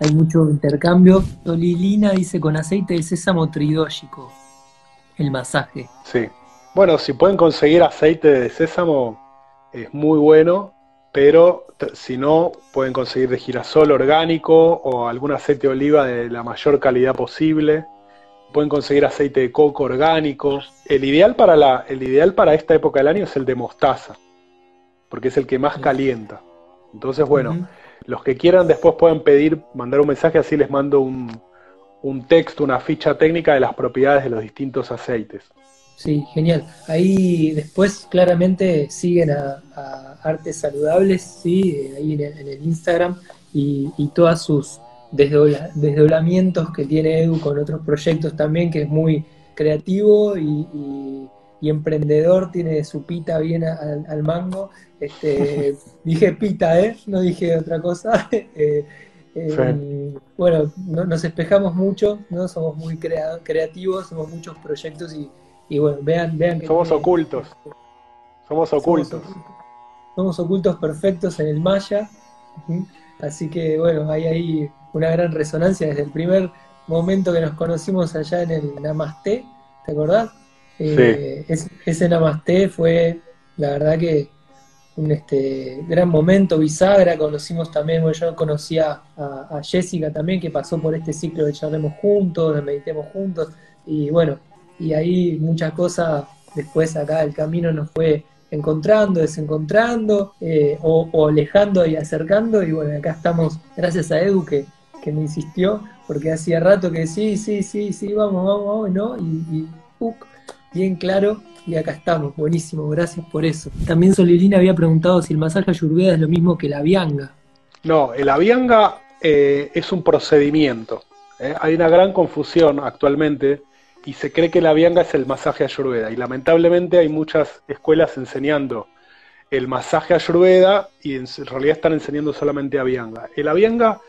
hay mucho intercambio. Lilina dice con aceite de sésamo tridóxico, el masaje. Sí. Bueno, si pueden conseguir aceite de sésamo, es muy bueno, pero si no, pueden conseguir de girasol orgánico o algún aceite de oliva de la mayor calidad posible pueden conseguir aceite de coco orgánico. El ideal para, la, el ideal para esta época del año es el de mostaza, porque es el que más calienta. Entonces, bueno, los que quieran después pueden pedir, mandar un mensaje, así les mando un, un texto, una ficha técnica de las propiedades de los distintos aceites. Sí, genial. Ahí después claramente siguen a, Artes Saludables, sí, ahí en el, Instagram y, y, todas sus desdoblamientos que tiene Edu con otros proyectos también, que es muy creativo y, emprendedor, tiene su pita bien al, mango. Este, dije pita, ¿eh? No dije otra cosa. Eh, eh, bueno, nos espejamos mucho, ¿no? Somos muy creativos, somos muchos proyectos y, bueno, vean, vean que... Somos ocultos. Somos ocultos. Somos ocultos. perfectos en el Maya. Así que bueno, hay ahí una gran resonancia desde el primer momento que nos conocimos allá en el Namaste, ¿te acordás? Eh, ese Namaste fue, la verdad que un este, gran momento, bisagra, conocimos también, bueno, yo conocía a, Jessica también, que pasó por este ciclo de charlemos juntos, de meditemos juntos, y bueno, y ahí muchas cosas, después acá el camino nos fue encontrando, desencontrando, eh, o, alejando y acercando, y bueno, acá estamos, gracias a Edu que, que me insistió, porque hacía rato que sí, sí, sí, sí, vamos, vamos, vamos, ¿no? Y, y bien claro, y acá estamos, buenísimo, gracias por eso. También Solilina había preguntado si el masaje ayurveda es lo mismo que la vianga. No, el avianga eh, es un procedimiento. ¿eh? Hay una gran confusión actualmente y se cree que la vianga es el masaje ayurveda y lamentablemente hay muchas escuelas enseñando el masaje ayurveda y en realidad están enseñando solamente avianga. El avianga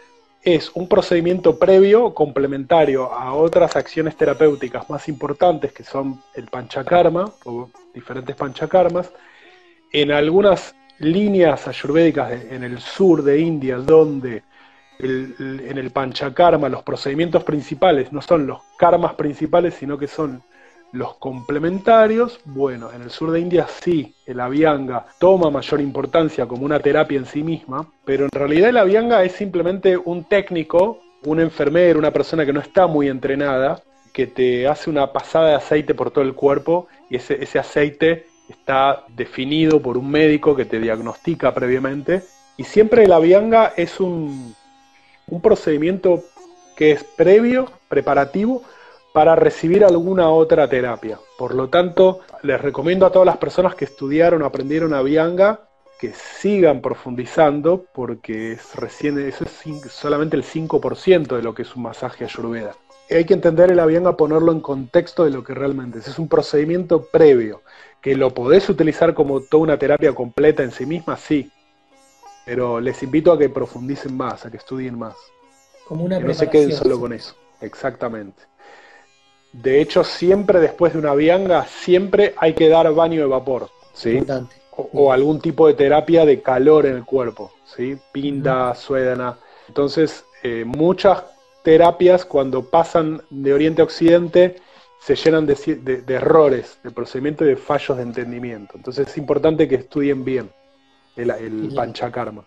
es un procedimiento previo complementario a otras acciones terapéuticas más importantes que son el panchakarma o diferentes panchakarmas. En algunas líneas ayurvédicas en el sur de India, donde en el panchakarma los procedimientos principales no son los karmas principales, sino que son los complementarios, bueno, en el sur de India sí, el avianga toma mayor importancia como una terapia en sí misma, pero en realidad el avianga es simplemente un técnico, un enfermero, una persona que no está muy entrenada, que te hace una pasada de aceite por todo el cuerpo y ese, ese aceite está definido por un médico que te diagnostica previamente. Y siempre el avianga es un, un procedimiento que es previo, preparativo, para recibir alguna otra terapia. Por lo tanto, les recomiendo a todas las personas que estudiaron aprendieron a Vianga que sigan profundizando porque es recién, eso es solamente el 5% de lo que es un masaje ayurveda. Hay que entender el Avianga, ponerlo en contexto de lo que realmente es. Es un procedimiento previo, que lo podés utilizar como toda una terapia completa en sí misma, sí. Pero les invito a que profundicen más, a que estudien más. Como una que no se queden solo con eso. Exactamente. De hecho, siempre después de una vianga, siempre hay que dar baño de vapor, ¿sí? O, algún tipo de terapia de calor en el cuerpo, ¿sí? Pinda, suédana. Entonces, eh, muchas terapias cuando pasan de Oriente a Occidente se llenan de, errores, de procedimiento y de fallos de entendimiento. Entonces es importante que estudien bien el, el panchakarma.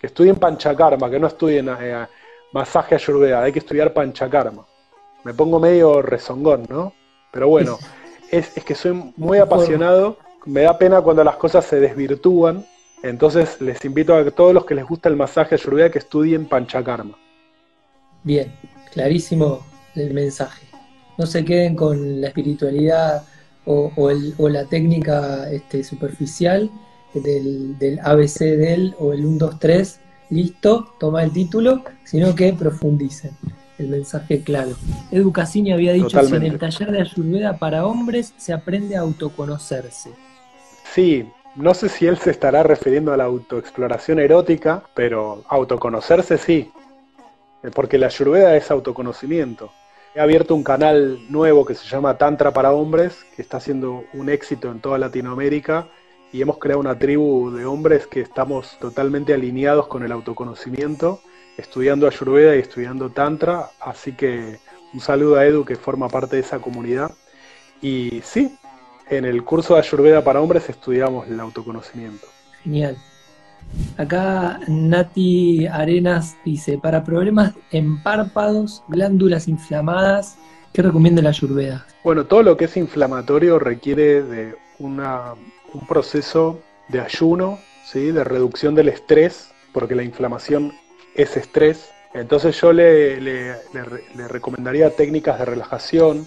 Que estudien panchakarma, que no estudien eh, masaje ayurveda, hay que estudiar panchakarma me pongo medio rezongón, ¿no? Pero bueno, es, que soy muy apasionado, me da pena cuando las cosas se desvirtúan, entonces les invito a todos los que les gusta el masaje ayurveda que estudien Panchakarma. Bien, clarísimo el mensaje. No se queden con la espiritualidad o, la técnica este, superficial del, del ABC del o el 1, 2, 3, listo, toma el título, sino que profundicen el mensaje claro. Edu Cassini había dicho que en el taller de Ayurveda para hombres se aprende a autoconocerse. Sí, no sé si él se estará refiriendo a la autoexploración erótica, pero autoconocerse sí, porque la Ayurveda es autoconocimiento. He abierto un canal nuevo que se llama Tantra para Hombres, que está siendo un éxito en toda Latinoamérica, y hemos creado una tribu de hombres que estamos totalmente alineados con el autoconocimiento estudiando Ayurveda y estudiando Tantra, así que un saludo a Edu que forma parte de esa comunidad. Y sí, en el curso de Ayurveda para hombres estudiamos el autoconocimiento. Genial. Acá Nati Arenas dice, para problemas en párpados, glándulas inflamadas, ¿qué recomienda la Ayurveda? Bueno, todo lo que es inflamatorio requiere de una, un proceso de ayuno, ¿sí? de reducción del estrés, porque la inflamación es estrés. Entonces yo le, recomendaría técnicas de relajación,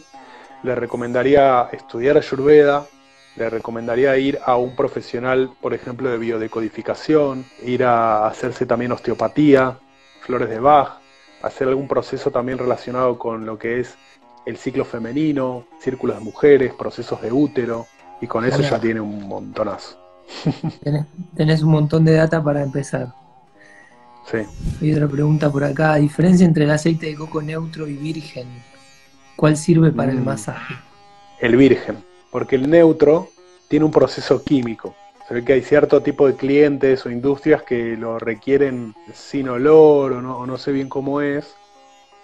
le recomendaría estudiar Ayurveda, le recomendaría ir a un profesional, por ejemplo, de biodecodificación, ir a hacerse también osteopatía, flores de Bach, hacer algún proceso también relacionado con lo que es el ciclo femenino, círculos de mujeres, procesos de útero, y con eso ya tiene un montonazo. Tenés, un montón de data para empezar. Sí. Hay otra pregunta por acá. ¿Diferencia entre el aceite de coco neutro y virgen? ¿Cuál sirve para el mm. masaje? El virgen, porque el neutro tiene un proceso químico. Se ve que hay cierto tipo de clientes o industrias que lo requieren sin olor o no, o no sé bien cómo es,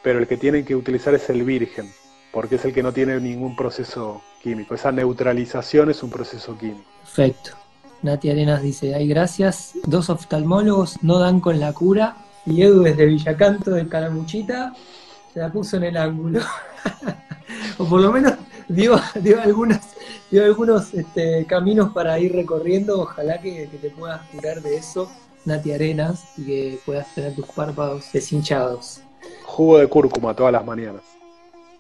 pero el que tienen que utilizar es el virgen, porque es el que no tiene ningún proceso químico. Esa neutralización es un proceso químico. Perfecto. Nati Arenas dice, ay gracias, dos oftalmólogos no dan con la cura y Edu desde Villacanto de Calamuchita se la puso en el ángulo. o por lo menos dio, dio, algunas, dio algunos este, caminos para ir recorriendo. Ojalá que, que, te puedas curar de eso, Nati Arenas, y que puedas tener tus párpados deshinchados. Jugo de cúrcuma todas las mañanas.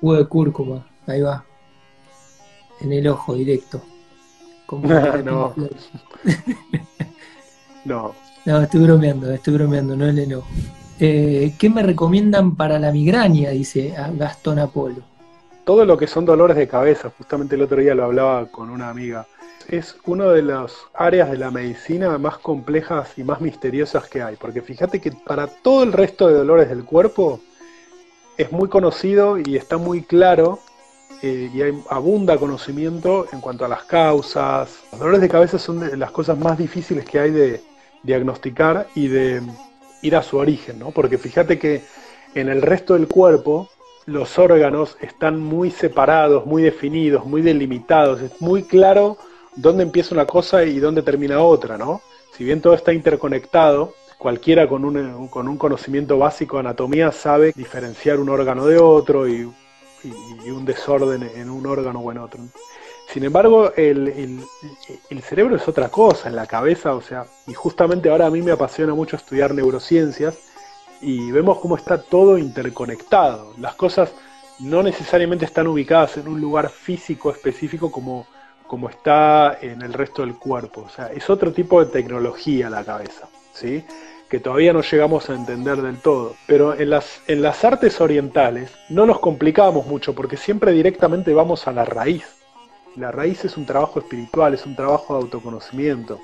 Jugo de cúrcuma, ahí va. En el ojo directo. Como no. no. No, estoy bromeando, estoy bromeando, no el enojo. Eh, ¿Qué me recomiendan para la migraña? Dice Gastón Apolo. Todo lo que son dolores de cabeza, justamente el otro día lo hablaba con una amiga, es una de las áreas de la medicina más complejas y más misteriosas que hay, porque fíjate que para todo el resto de dolores del cuerpo es muy conocido y está muy claro eh, y hay abunda conocimiento en cuanto a las causas. Los dolores de cabeza son de las cosas más difíciles que hay de diagnosticar y de ir a su origen, ¿no? Porque fíjate que en el resto del cuerpo los órganos están muy separados, muy definidos, muy delimitados, es muy claro dónde empieza una cosa y dónde termina otra, ¿no? Si bien todo está interconectado, cualquiera con un, con un conocimiento básico de anatomía sabe diferenciar un órgano de otro y, un desorden en un órgano o en otro. Sin embargo, el, cerebro es otra cosa, en la cabeza, o sea, y justamente ahora a mí me apasiona mucho estudiar neurociencias y vemos cómo está todo interconectado. Las cosas no necesariamente están ubicadas en un lugar físico específico como como está en el resto del cuerpo. O sea, es otro tipo de tecnología la cabeza, que todavía no llegamos a entender del todo. Pero en las, en las artes orientales no nos complicamos mucho porque siempre directamente vamos a la raíz. La raíz es un trabajo espiritual, es un trabajo de autoconocimiento,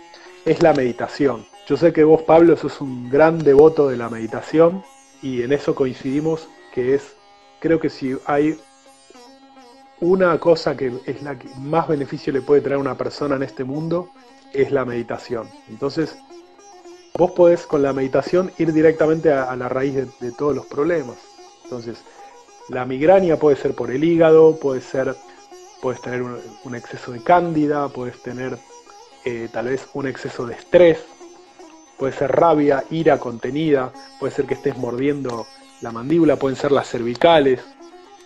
es la meditación. Yo sé que vos, Pablo, sos un gran devoto de la meditación y en eso coincidimos que es, creo que si hay una cosa que es la que más beneficio le puede traer a una persona en este mundo es la meditación. Entonces, vos podés con la meditación ir directamente a, la raíz de, todos los problemas. Entonces, la migraña puede ser por el hígado, puede ser, puedes tener un, exceso de cándida, puedes tener eh, tal vez un exceso de estrés, puede ser rabia, ira contenida, puede ser que estés mordiendo la mandíbula, pueden ser las cervicales,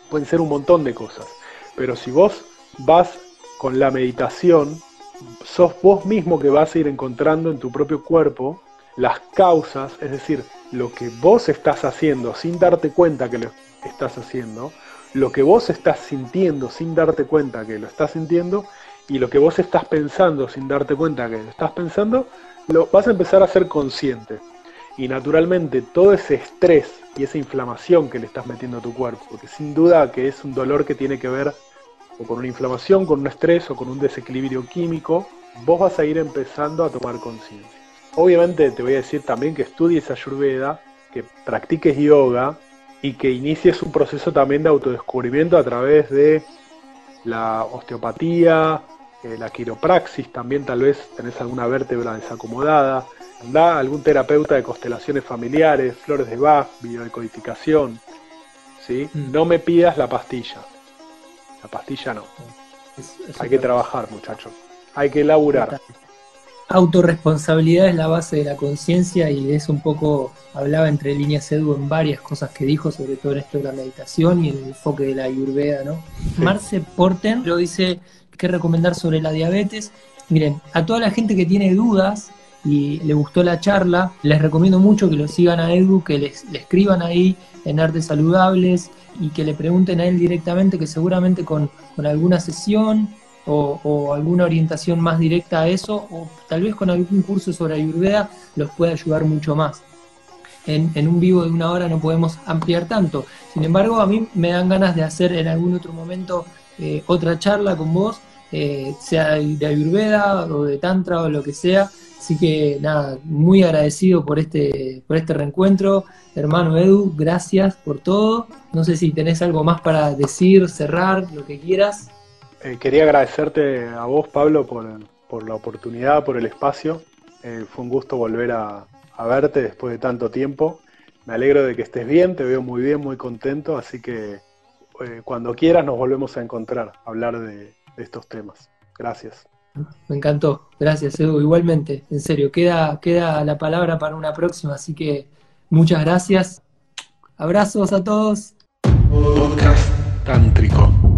pueden ser un montón de cosas. Pero si vos vas con la meditación, sos vos mismo que vas a ir encontrando en tu propio cuerpo las causas, es decir, lo que vos estás haciendo sin darte cuenta que lo estás haciendo, lo que vos estás sintiendo sin darte cuenta que lo estás sintiendo, y lo que vos estás pensando sin darte cuenta que lo estás pensando, lo vas a empezar a ser consciente. Y naturalmente todo ese estrés y esa inflamación que le estás metiendo a tu cuerpo, porque sin duda que es un dolor que tiene que ver o con una inflamación, con un estrés o con un desequilibrio químico, vos vas a ir empezando a tomar conciencia. Obviamente te voy a decir también que estudies Ayurveda, que practiques yoga y que inicies un proceso también de autodescubrimiento a través de la osteopatía, eh, la quiropraxis, también tal vez tenés alguna vértebra desacomodada, anda algún terapeuta de constelaciones familiares, flores de Bach, biodecodificación, ¿sí? Mm. No me pidas la pastilla, la pastilla no. Hay que trabajar, muchachos. Hay que laburar. Autoresponsabilidad es la base de la conciencia y de eso un poco hablaba entre líneas Edu en varias cosas que dijo, sobre todo esto de la meditación y el enfoque de la ayurveda, ¿no? Marce Porten lo dice que recomendar sobre la diabetes. Miren, a toda la gente que tiene dudas y le gustó la charla, les recomiendo mucho que lo sigan a Edu, que les, le escriban ahí en Artes Saludables y que le pregunten a él directamente, que seguramente con, alguna sesión o, alguna orientación más directa a eso, o tal vez con algún curso sobre Ayurveda, los puede ayudar mucho más. En, en, un vivo de una hora no podemos ampliar tanto. Sin embargo, a mí me dan ganas de hacer en algún otro momento eh, otra charla con vos, eh, sea de Ayurveda o de Tantra o lo que sea. Así que nada, muy agradecido por este, por este reencuentro. Hermano Edu, gracias por todo. No sé si tenés algo más para decir, cerrar, lo que quieras. Eh, quería agradecerte a vos, Pablo, por, por la oportunidad, por el espacio. fue un gusto volver a, a verte después de tanto tiempo. Me alegro de que estés bien, te veo muy bien, muy contento, así que eh, cuando quieras nos volvemos a encontrar, a hablar de, estos temas. Gracias. Me encantó, gracias Edu, igualmente, en serio, queda, queda la palabra para una próxima, así que muchas gracias. Abrazos a todos. Podcast Tántrico.